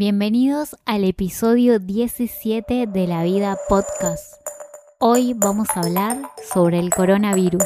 Bienvenidos al episodio 17 de La Vida Podcast. Hoy vamos a hablar sobre el coronavirus.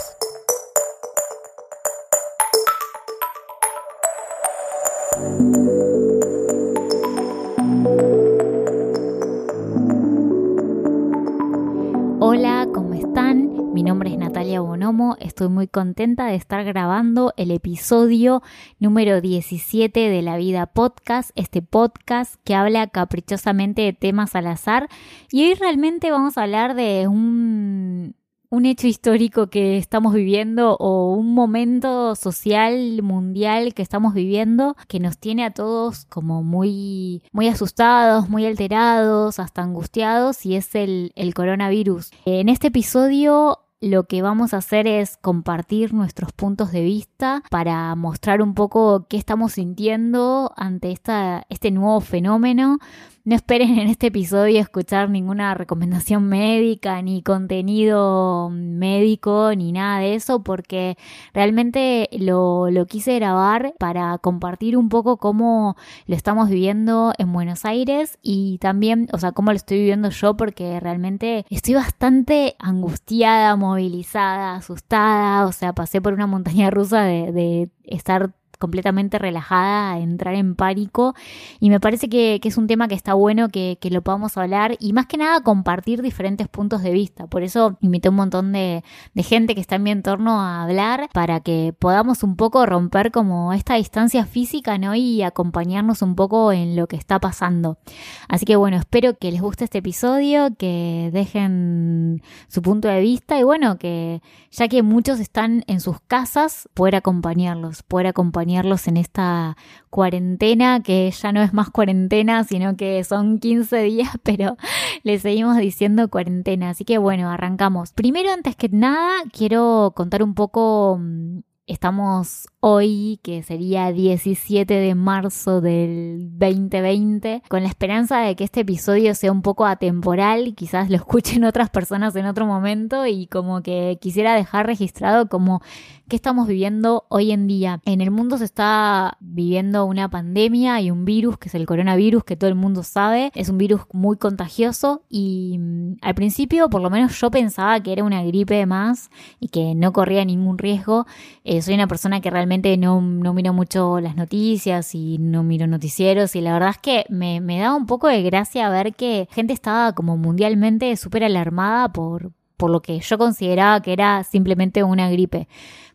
Estoy muy contenta de estar grabando el episodio número 17 de La Vida Podcast, este podcast que habla caprichosamente de temas al azar y hoy realmente vamos a hablar de un un hecho histórico que estamos viviendo o un momento social mundial que estamos viviendo que nos tiene a todos como muy, muy asustados, muy alterados, hasta angustiados y es el, el coronavirus. En este episodio lo que vamos a hacer es compartir nuestros puntos de vista para mostrar un poco qué estamos sintiendo ante esta, este nuevo fenómeno. No esperen en este episodio escuchar ninguna recomendación médica, ni contenido médico, ni nada de eso, porque realmente lo, lo quise grabar para compartir un poco cómo lo estamos viviendo en Buenos Aires y también, o sea, cómo lo estoy viviendo yo, porque realmente estoy bastante angustiada, movilizada, asustada, o sea, pasé por una montaña rusa de, de estar completamente relajada, entrar en pánico. Y me parece que, es un tema que está bueno que, lo podamos hablar y más que nada compartir diferentes puntos de vista. Por eso invité a un montón de, gente que está en mi entorno a hablar para que podamos un poco romper como esta distancia física, ¿no? Y acompañarnos un poco en lo que está pasando. Así que bueno, espero que les guste este episodio, que dejen su punto de vista y bueno, que ya que muchos están en sus casas, poder acompañarlos, poder acompañarlos en esta cuarentena, que ya no es más cuarentena, sino que son 15 días, pero le seguimos diciendo cuarentena. Así que bueno, arrancamos. Primero, antes que nada, quiero contar un poco mm, Estamos hoy, que sería 17 de marzo del 2020, con la esperanza de que este episodio sea un poco atemporal, quizás lo escuchen otras personas en otro momento y como que quisiera dejar registrado como qué estamos viviendo hoy en día. En el mundo se está viviendo una pandemia y un virus que es el coronavirus que todo el mundo sabe. Es un virus muy contagioso y mm, al principio por lo menos yo pensaba que era una gripe más y que no corría ningún riesgo. Soy una persona que realmente no, no, miro mucho las noticias y no miro noticieros y la verdad es que me, me da un poco de gracia ver que gente estaba como mundialmente súper alarmada por, por lo que yo consideraba que era simplemente una gripe.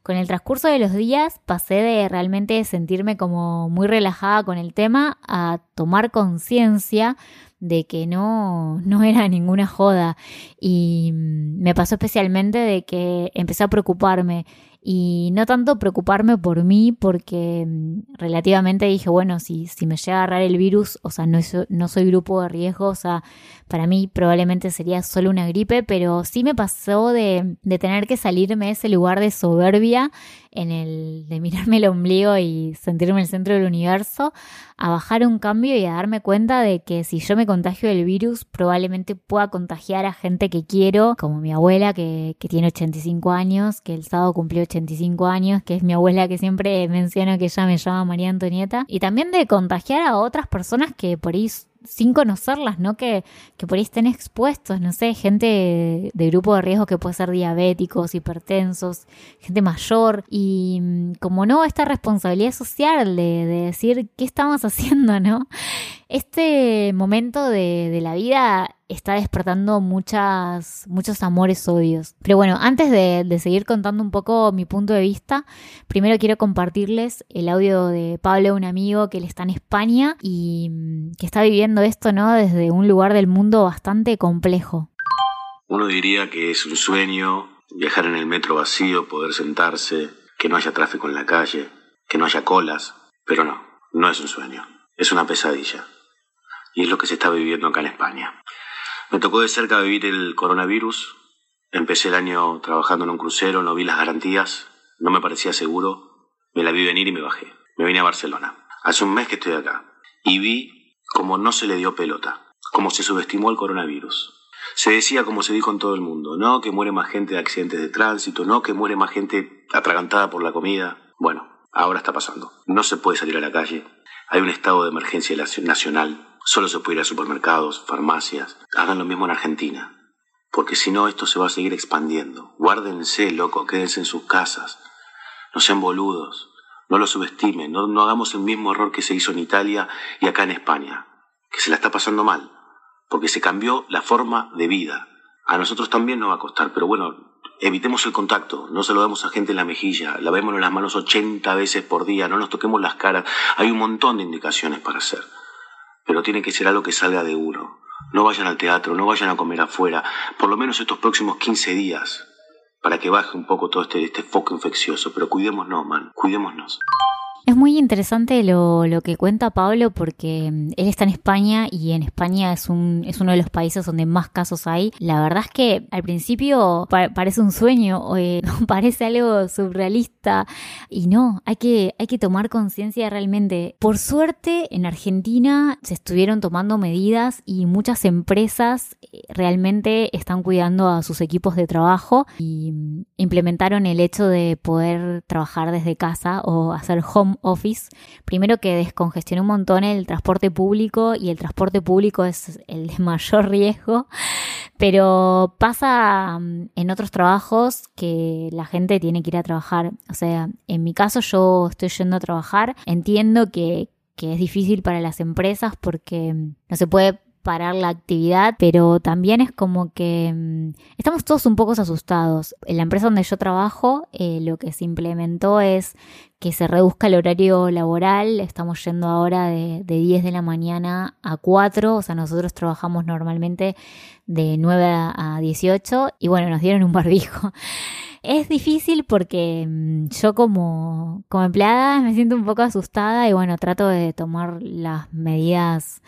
Con el transcurso de los días pasé de realmente sentirme como muy relajada con el tema a tomar conciencia de que no, no era ninguna joda. Y mm, me pasó especialmente de que empecé a preocuparme y no tanto preocuparme por mí porque mm, relativamente dije, bueno, si, si me llega a agarrar el virus, o sea, no, no soy grupo de riesgo, o sea, para mí probablemente sería solo una gripe, pero sí me pasó de, de tener que salirme de ese lugar de soberbia en el de mirarme el ombligo y sentirme el centro del universo, a bajar un cambio y a darme cuenta de que si yo me contagio del virus, probablemente pueda contagiar a gente que quiero, como mi abuela que, que tiene 85 años, que el sábado cumplió 85 años, que es mi abuela que siempre menciono que ella me llama María Antonieta, y también de contagiar a otras personas que por ahí sin conocerlas, ¿no? Que, que por ahí estén expuestos, no sé, gente de, grupo de riesgo que puede ser diabéticos, hipertensos, gente mayor, y mm, como no, esta responsabilidad social de, de decir qué estamos haciendo, ¿no? Este momento de, la vida está despertando muchas, muchos amores odios. Pero bueno, antes de, de, seguir contando un poco mi punto de vista, primero quiero compartirles el audio de Pablo, un amigo que él está en España y mm, que está viviendo esto, ¿no? Desde un lugar del mundo bastante complejo. Uno diría que es un sueño viajar en el metro vacío, poder sentarse, que no haya tráfico en la calle, que no haya colas, pero no, no es un sueño, es una pesadilla. Y es lo que se está viviendo acá en España. Me tocó de cerca vivir el coronavirus. Empecé el año trabajando en un crucero, no vi las garantías, no me parecía seguro. Me la vi venir y me bajé. Me vine a Barcelona. Hace un mes que estoy acá. Y vi cómo no se le dio pelota, cómo se subestimó el coronavirus. Se decía, como se dijo en todo el mundo, no que muere más gente de accidentes de tránsito, no que muere más gente atragantada por la comida. Bueno, ahora está pasando. No se puede salir a la calle. Hay un estado de emergencia nacional. Solo se puede ir a supermercados, farmacias. Hagan lo mismo en Argentina. Porque si no, esto se va a seguir expandiendo. Guárdense, loco, quédense en sus casas. No sean boludos. No lo subestimen. No, no hagamos el mismo error que se hizo en Italia y acá en España. Que se la está pasando mal. Porque se cambió la forma de vida. A nosotros también nos va a costar, pero bueno, evitemos el contacto, no demos a gente en la mejilla, lavémonos las manos 80 veces por día, no nos toquemos las caras. Hay un montón de indicaciones para hacer, pero tiene que ser algo que salga de uno. No vayan al teatro, no vayan a comer afuera, por lo menos estos próximos 15 días, para que baje un poco todo este, este foco infeccioso. Pero cuidémonos, man, cuidémonos. Es muy interesante lo, que cuenta Pablo porque mm, él está en España y en España es, un, es uno de los países donde más casos hay. La verdad es que al principio parece un sueño, eh, parece algo surrealista y no, hay que, hay que tomar conciencia realmente. Por suerte en Argentina se estuvieron tomando medidas y muchas empresas eh, realmente están cuidando a sus equipos de trabajo y mm, implementaron el hecho de poder trabajar desde casa o hacer home office, primero que descongestionó un montón el transporte público y el transporte público es el de mayor riesgo, pero pasa mm, en otros trabajos que la gente tiene que ir a trabajar. O sea, en mi caso yo estoy yendo a trabajar, entiendo que, que es difícil para las empresas porque mm, no se puede parar la actividad, pero también es como que mm, estamos todos un poco asustados. En la empresa donde yo trabajo, eh, lo que se implementó es que se reduzca el horario laboral. Estamos yendo ahora de, de 10 de la mañana a 4, o sea, nosotros trabajamos normalmente de 9 a 18 y bueno, nos dieron un barbijo. Es difícil porque mm, yo como, como empleada me siento un poco asustada y bueno, trato de tomar las medidas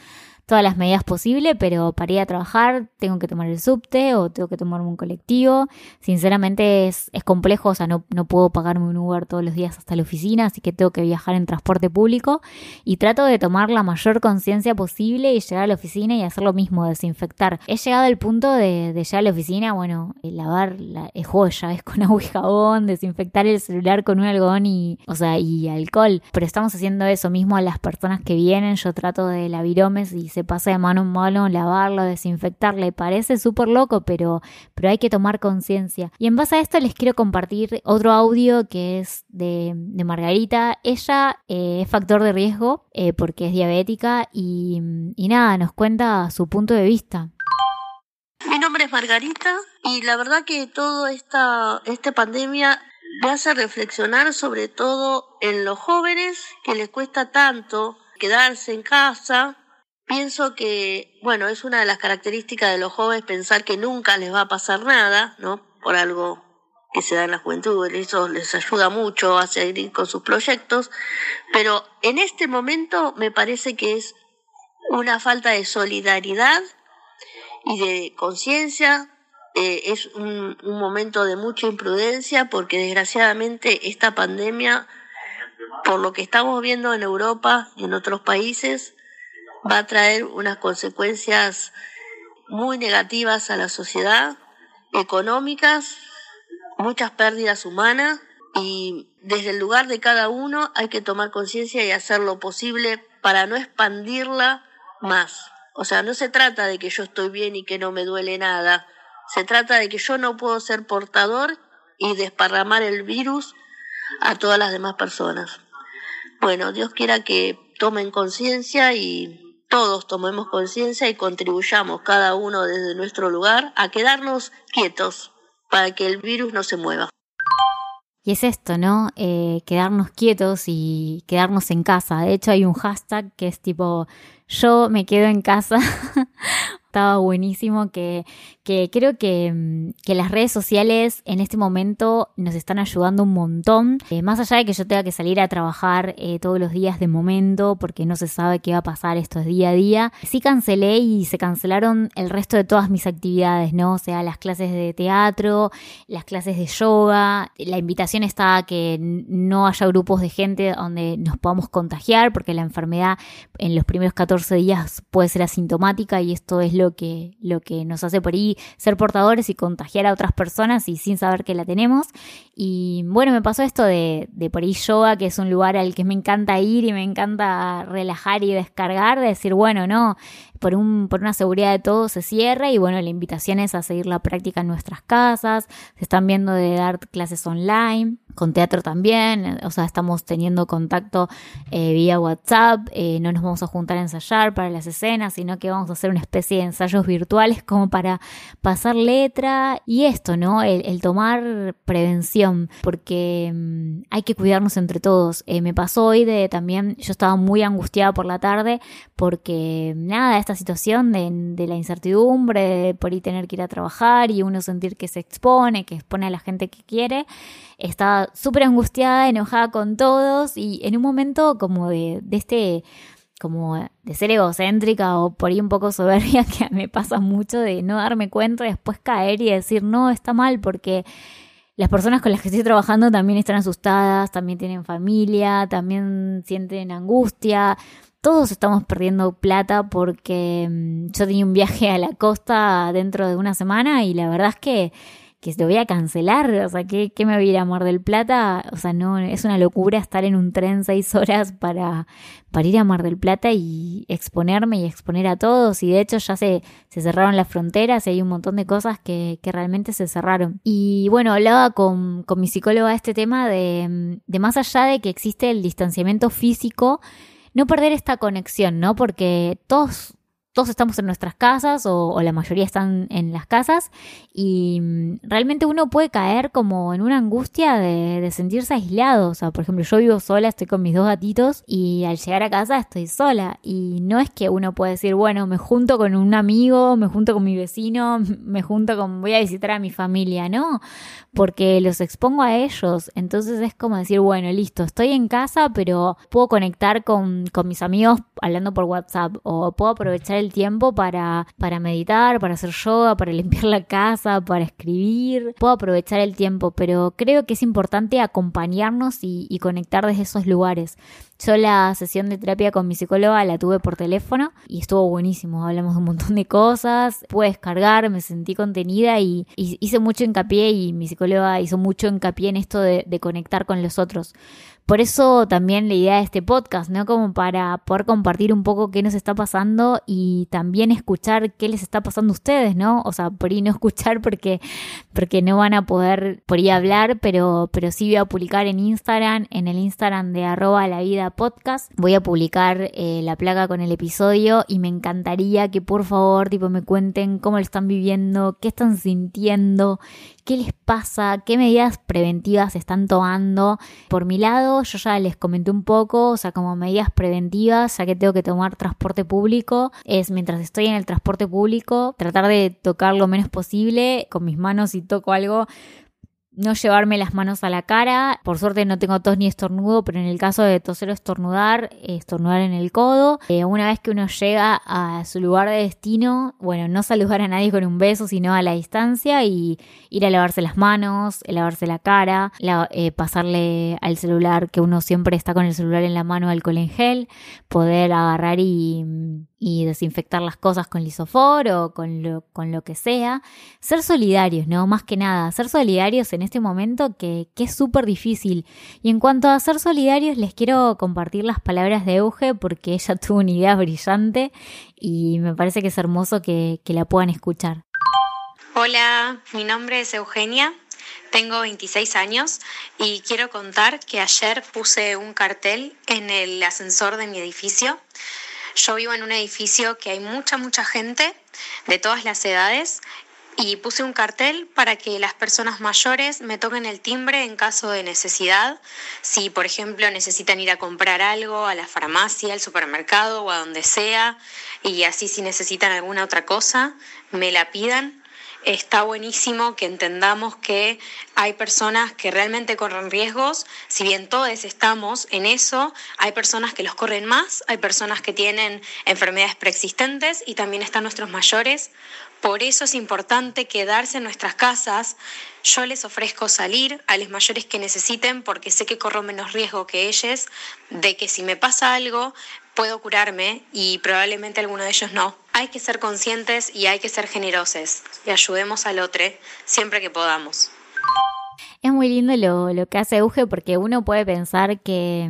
todas las medidas posibles, pero para ir a trabajar tengo que tomar el subte o tengo que tomarme un colectivo. Sinceramente es, es complejo, o sea, no, no, puedo pagarme un Uber todos los días hasta la oficina, así que tengo que viajar en transporte público y trato de tomar la mayor conciencia posible y llegar a la oficina y hacer lo mismo, desinfectar. He llegado al punto de, de llegar a la oficina, bueno, lavar la, el juego de llaves con agua y jabón, desinfectar el celular con un algodón y, o sea, y alcohol. Pero estamos haciendo eso mismo a las personas que vienen. Yo trato de la viromes y se pasa de mano en mano, lavarlo, desinfectarle. Parece súper loco, pero, pero hay que tomar conciencia. Y en base a esto les quiero compartir otro audio que es de, Margarita. Ella eh, es factor de riesgo eh, porque es diabética y, y nada, nos cuenta su punto de vista. Mi nombre es Margarita y la verdad que toda esta, esta pandemia me hace reflexionar sobre todo en los jóvenes que les cuesta tanto quedarse en casa Pienso que, bueno, es una de las características de los jóvenes pensar que nunca les va a pasar nada, ¿no? Por algo que se da en la juventud, eso les ayuda mucho a seguir con sus proyectos, pero en este momento me parece que es una falta de solidaridad y de conciencia, eh, es un, un momento de mucha imprudencia porque desgraciadamente esta pandemia, por lo que estamos viendo en Europa y en otros países, va a traer unas consecuencias muy negativas a la sociedad, económicas, muchas pérdidas humanas y desde el lugar de cada uno hay que tomar conciencia y hacer lo posible para no expandirla más. O sea, no se trata de que yo estoy bien y que no me duele nada, se trata de que yo no puedo ser portador y desparramar el virus a todas las demás personas. Bueno, Dios quiera que tomen conciencia y todos tomemos conciencia y contribuyamos cada uno desde nuestro lugar a quedarnos quietos para que el virus no se mueva. Y es esto, ¿no? Eh, quedarnos quietos y quedarnos en casa. De hecho, hay un hashtag que es tipo, yo me quedo en casa estaba buenísimo, que, que creo que, mm, que, las redes sociales en este momento nos están ayudando un montón. Eh, más allá de que yo tenga que salir a trabajar eh, todos los días de momento, porque no se sabe qué va a pasar estos día a día, sí cancelé y se cancelaron el resto de todas mis actividades, ¿no? O sea, las clases de teatro, las clases de yoga, la invitación está a que no haya grupos de gente donde nos podamos contagiar, porque la enfermedad en los primeros 14 días puede ser asintomática y esto es lo que, lo que nos hace por ahí ser portadores y contagiar a otras personas y sin saber que la tenemos. Y bueno, me pasó esto de, de por ahí yoga, que es un lugar al que me encanta ir y me encanta relajar y descargar, de decir, bueno, no, por, un, por una seguridad de todo se cierra y bueno, la invitación es a seguir la práctica en nuestras casas, se están viendo de dar clases online, con teatro también, o sea, estamos teniendo contacto eh, vía WhatsApp, eh, no nos vamos a juntar a ensayar para las escenas, sino que vamos a hacer una especie de ensayos virtuales como para pasar letra y esto, ¿no? El, tomar prevención, porque mm, hay que cuidarnos entre todos. Eh, me pasó hoy de también, yo estaba muy angustiada por la tarde porque nada, esta situación de, de la incertidumbre, por ahí tener que ir a trabajar y uno sentir que se expone, que expone a la gente que quiere, estaba súper angustiada, enojada con todos y en un momento como de, de este como de ser egocéntrica o por ahí un poco soberbia que me pasa mucho de no darme cuenta y después caer y decir no, está mal porque las personas con las que estoy trabajando también están asustadas, también tienen familia, también sienten angustia. Todos estamos perdiendo plata porque mm, yo tenía un viaje a la costa dentro de una semana y la verdad es que que lo voy a cancelar, o sea, ¿qué, me voy a ir a Mar del Plata? O sea, no, es una locura estar en un tren seis horas para, para ir a Mar del Plata y exponerme y exponer a todos. Y de hecho ya se, se cerraron las fronteras y hay un montón de cosas que, que realmente se cerraron. Y bueno, hablaba con, con mi psicóloga este tema de, de más allá de que existe el distanciamiento físico, no perder esta conexión, ¿no? Porque todos todos estamos en nuestras casas o, la mayoría están en las casas y mm, realmente uno puede caer como en una angustia de, sentirse aislado. O sea, por ejemplo, yo vivo sola, estoy con mis dos gatitos y al llegar a casa estoy sola. Y no es que uno pueda decir, bueno, me junto con un amigo, me junto con mi vecino, me junto con, voy a visitar a mi familia, ¿no? Porque los expongo a ellos. Entonces es como decir, bueno, listo, estoy en casa, pero puedo conectar con, con mis amigos hablando por WhatsApp o puedo aprovechar el tiempo para, para meditar, para hacer yoga, para limpiar la casa, para escribir. Puedo aprovechar el tiempo, pero creo que es importante acompañarnos y, conectar desde esos lugares. Yo la sesión de terapia con mi psicóloga la tuve por teléfono y estuvo buenísimo. Hablamos de un montón de cosas, pude descargar, me sentí contenida y, hice mucho hincapié y mi psicóloga hizo mucho hincapié en esto de, de conectar con los otros. Por eso también la idea de este podcast, ¿no? Como para poder compartir un poco qué nos está pasando y también escuchar qué les está pasando a ustedes, ¿no? O sea, por ahí no escuchar porque, porque no van a poder por ahí hablar, pero, pero sí voy a publicar en Instagram, en el Instagram de arroba la vida podcast, voy a publicar eh, la placa con el episodio y me encantaría que por favor, tipo, me cuenten cómo lo están viviendo, qué están sintiendo, qué les pasa, qué medidas preventivas están tomando. Por mi lado, yo ya les comenté un poco, o sea, como medidas preventivas, ya que tengo que tomar transporte público, es mientras estoy en el transporte público, tratar de tocar lo menos posible con mis manos si toco algo no llevarme las manos a la cara. Por suerte no tengo tos ni estornudo, pero en el caso de toser o estornudar, estornudar en el codo. Eh, una vez que uno llega a su lugar de destino, bueno, no saludar a nadie con un beso, sino a la distancia y ir a lavarse las manos, lavarse la cara, eh, pasarle al celular, que uno siempre está con el celular en la mano, alcohol en gel, poder agarrar y y desinfectar las cosas con lisofor o con lo, con lo que sea. Ser solidarios, ¿no? Más que nada, ser solidarios en este momento que, que es súper difícil. Y en cuanto a ser solidarios, les quiero compartir las palabras de Euge porque ella tuvo una idea brillante y me parece que es hermoso que, que la puedan escuchar. Hola, mi nombre es Eugenia, tengo 26 años y quiero contar que ayer puse un cartel en el ascensor de mi edificio yo vivo en un edificio que hay mucha, mucha gente de todas las edades y puse un cartel para que las personas mayores me toquen el timbre en caso de necesidad. Si, por ejemplo, necesitan ir a comprar algo a la farmacia, al supermercado o a donde sea, y así si necesitan alguna otra cosa, me la pidan está buenísimo que entendamos que hay personas que realmente corren riesgos, si bien todos estamos en eso, hay personas que los corren más, hay personas que tienen enfermedades preexistentes y también están nuestros mayores. Por eso es importante quedarse en nuestras casas. Yo les ofrezco salir a los mayores que necesiten porque sé que corro menos riesgo que ellos de que si me pasa algo puedo curarme y probablemente alguno de ellos no. Hay que ser conscientes y hay que ser generosos y ayudemos al otro siempre que podamos. Es muy lindo lo, lo que hace Euge porque uno puede pensar que,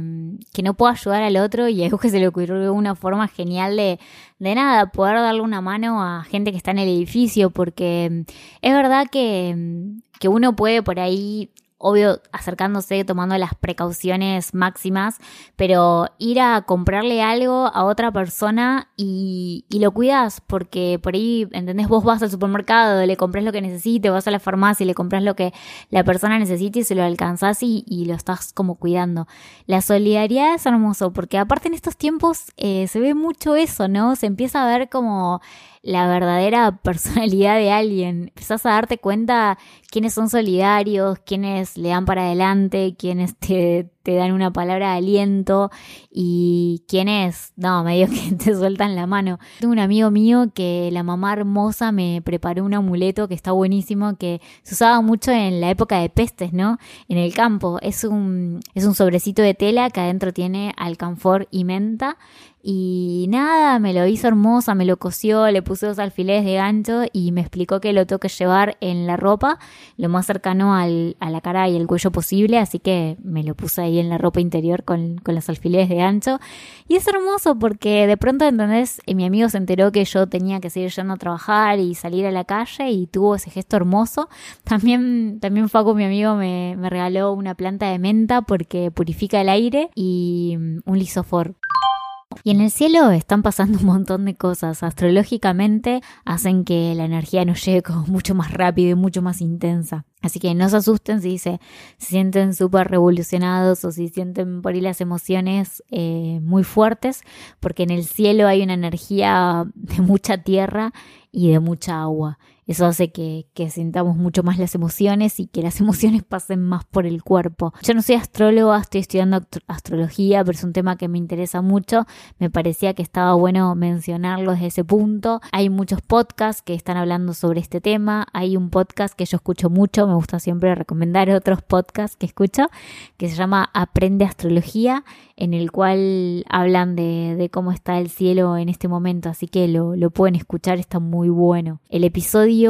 que, no puedo ayudar al otro y a Euge se le ocurrió una forma genial de, de nada, poder darle una mano a gente que está en el edificio porque es verdad que, que uno puede por ahí obvio acercándose, tomando las precauciones máximas, pero ir a comprarle algo a otra persona y, y, lo cuidas, porque por ahí, ¿entendés? Vos vas al supermercado, le compras lo que necesite, vas a la farmacia y le compras lo que la persona necesite y se lo alcanzás y, y lo estás como cuidando. La solidaridad es hermoso, porque aparte en estos tiempos eh, se ve mucho eso, ¿no? Se empieza a ver como la verdadera personalidad de alguien. Empezás a darte cuenta quiénes son solidarios, quiénes le dan para adelante, quiénes te, te dan una palabra de aliento y quiénes, no, medio que te sueltan la mano. Tengo un amigo mío que la mamá hermosa me preparó un amuleto que está buenísimo, que se usaba mucho en la época de pestes, ¿no? En el campo. Es un, es un sobrecito de tela que adentro tiene alcanfor y menta y nada, me lo hizo hermosa, me lo cosió, le puse dos alfileres de gancho y me explicó que lo tengo que llevar en la ropa, lo más cercano al, a la cara y el cuello posible, así que me lo puse ahí en la ropa interior con, con los alfileres de gancho. Y es hermoso porque de pronto, ¿entendés? Eh, mi amigo se enteró que yo tenía que seguir yendo a trabajar y salir a la calle y tuvo ese gesto hermoso. También, también Facu, mi amigo, me, me regaló una planta de menta porque purifica el aire y mm, un lisofor. Y en el cielo están pasando un montón de cosas. Astrológicamente hacen que la energía nos llegue mucho más rápido y mucho más intensa. Así que no se asusten si se, sienten súper revolucionados o si sienten por ahí las emociones eh, muy fuertes, porque en el cielo hay una energía de mucha tierra y de mucha agua. Eso hace que, que, sintamos mucho más las emociones y que las emociones pasen más por el cuerpo. Yo no soy astróloga, estoy estudiando astrología, pero es un tema que me interesa mucho. Me parecía que estaba bueno mencionarlo desde ese punto. Hay muchos podcasts que están hablando sobre este tema. Hay un podcast que yo escucho mucho, me gusta siempre recomendar otros podcasts que escucho, que se llama Aprende Astrología, en el cual hablan de, de cómo está el cielo en este momento. Así que lo, lo pueden escuchar, está muy bueno. El episodio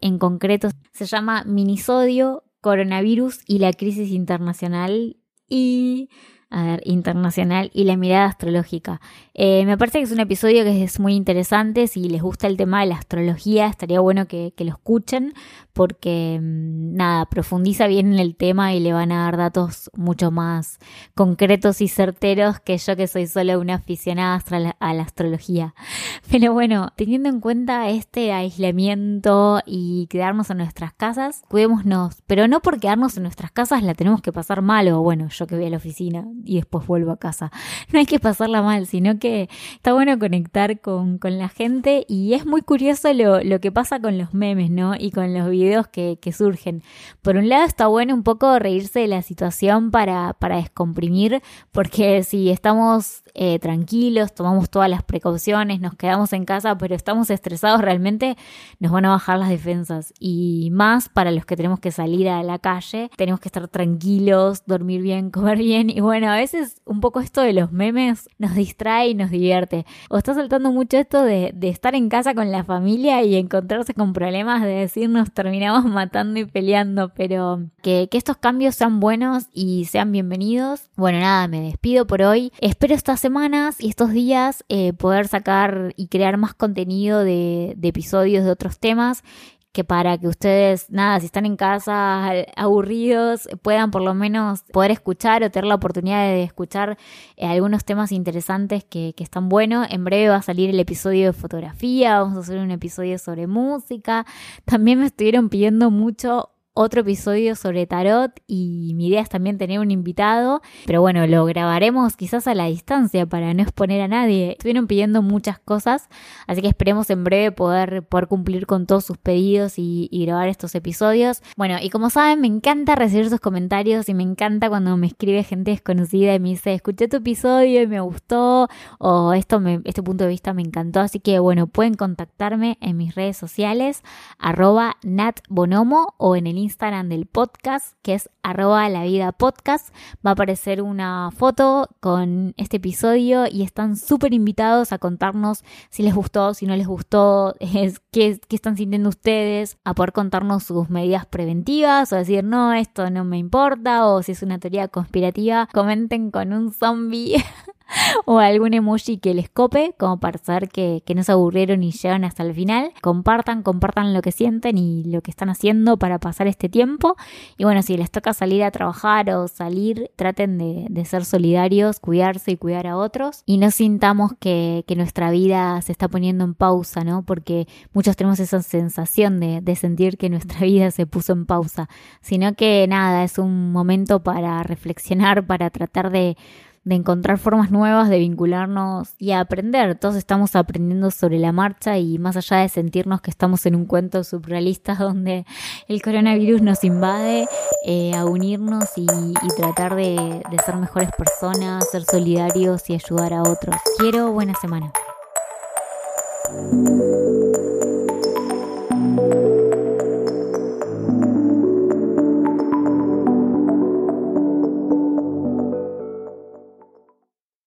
en concreto se llama Minisodio, Coronavirus y la crisis internacional. Y a ver, internacional y la mirada astrológica. Eh, me parece que es un episodio que es muy interesante. Si les gusta el tema de la astrología, estaría bueno que, que lo escuchen porque, mm, nada, profundiza bien en el tema y le van a dar datos mucho más concretos y certeros que yo que soy solo una aficionada a la astrología. Pero bueno, teniendo en cuenta este aislamiento y quedarnos en nuestras casas, cuidémonos, pero no por quedarnos en nuestras casas la tenemos que pasar mal o bueno, yo que voy a la oficina y después vuelvo a casa. No hay que pasarla mal, sino que está bueno conectar con, con la gente y es muy curioso lo, lo, que pasa con los memes, ¿no? Y con los videos que, que surgen. Por un lado está bueno un poco reírse de la situación para, para descomprimir, porque si estamos eh, tranquilos, tomamos todas las precauciones, nos quedamos en casa, pero estamos estresados, realmente nos van a bajar las defensas. Y más para los que tenemos que salir a la calle, tenemos que estar tranquilos, dormir bien, comer bien. Y bueno, a veces un poco esto de los memes nos distrae y nos divierte. O está saltando mucho esto de, estar en casa con la familia y encontrarse con problemas de decir nos terminamos matando y peleando, pero que, que estos cambios sean buenos y sean bienvenidos. Bueno, nada, me despido por hoy. Espero esta semanas y estos días eh, poder sacar y crear más contenido de, episodios de otros temas que para que ustedes, nada, si están en casa aburridos, puedan por lo menos poder escuchar o tener la oportunidad de escuchar eh, algunos temas interesantes que, que, están buenos. En breve va a salir el episodio de fotografía, vamos a hacer un episodio sobre música. También me estuvieron pidiendo mucho otro episodio sobre tarot y mi idea es también tener un invitado, pero bueno, lo grabaremos quizás a la distancia para no exponer a nadie. Estuvieron pidiendo muchas cosas, así que esperemos en breve poder, poder cumplir con todos sus pedidos y, grabar estos episodios. Bueno, y como saben, me encanta recibir sus comentarios y me encanta cuando me escribe gente desconocida y me dice, escuché tu episodio y me gustó, o esto me, este punto de vista me encantó, así que bueno, pueden contactarme en mis redes sociales, arroba natbonomo o en el del podcast, que es arroba la vida podcast. Va a aparecer una foto con este episodio y están súper invitados a contarnos si les gustó, si no les gustó, es, qué, qué están sintiendo ustedes, a poder contarnos sus medidas preventivas o decir, no, esto no me importa, o si es una teoría conspirativa, comenten con un zombie o algún emoji que les cope, como para saber que, no se aburrieron y llegan hasta el final. Compartan, compartan lo que sienten y lo que están haciendo para pasar este tiempo. Y bueno, si les toca salir a trabajar o salir, traten de, ser solidarios, cuidarse y cuidar a otros. Y no sintamos que, nuestra vida se está poniendo en pausa, ¿no? Porque muchos tenemos esa sensación de sentir que nuestra vida se puso en pausa. Sino que nada, es un momento para reflexionar, para tratar de de encontrar formas nuevas de vincularnos y aprender. Todos estamos aprendiendo sobre la marcha y más allá de sentirnos que estamos en un cuento surrealista donde el coronavirus nos invade, eh, a unirnos y, tratar de ser mejores personas, ser solidarios y ayudar a otros. Quiero buena semana.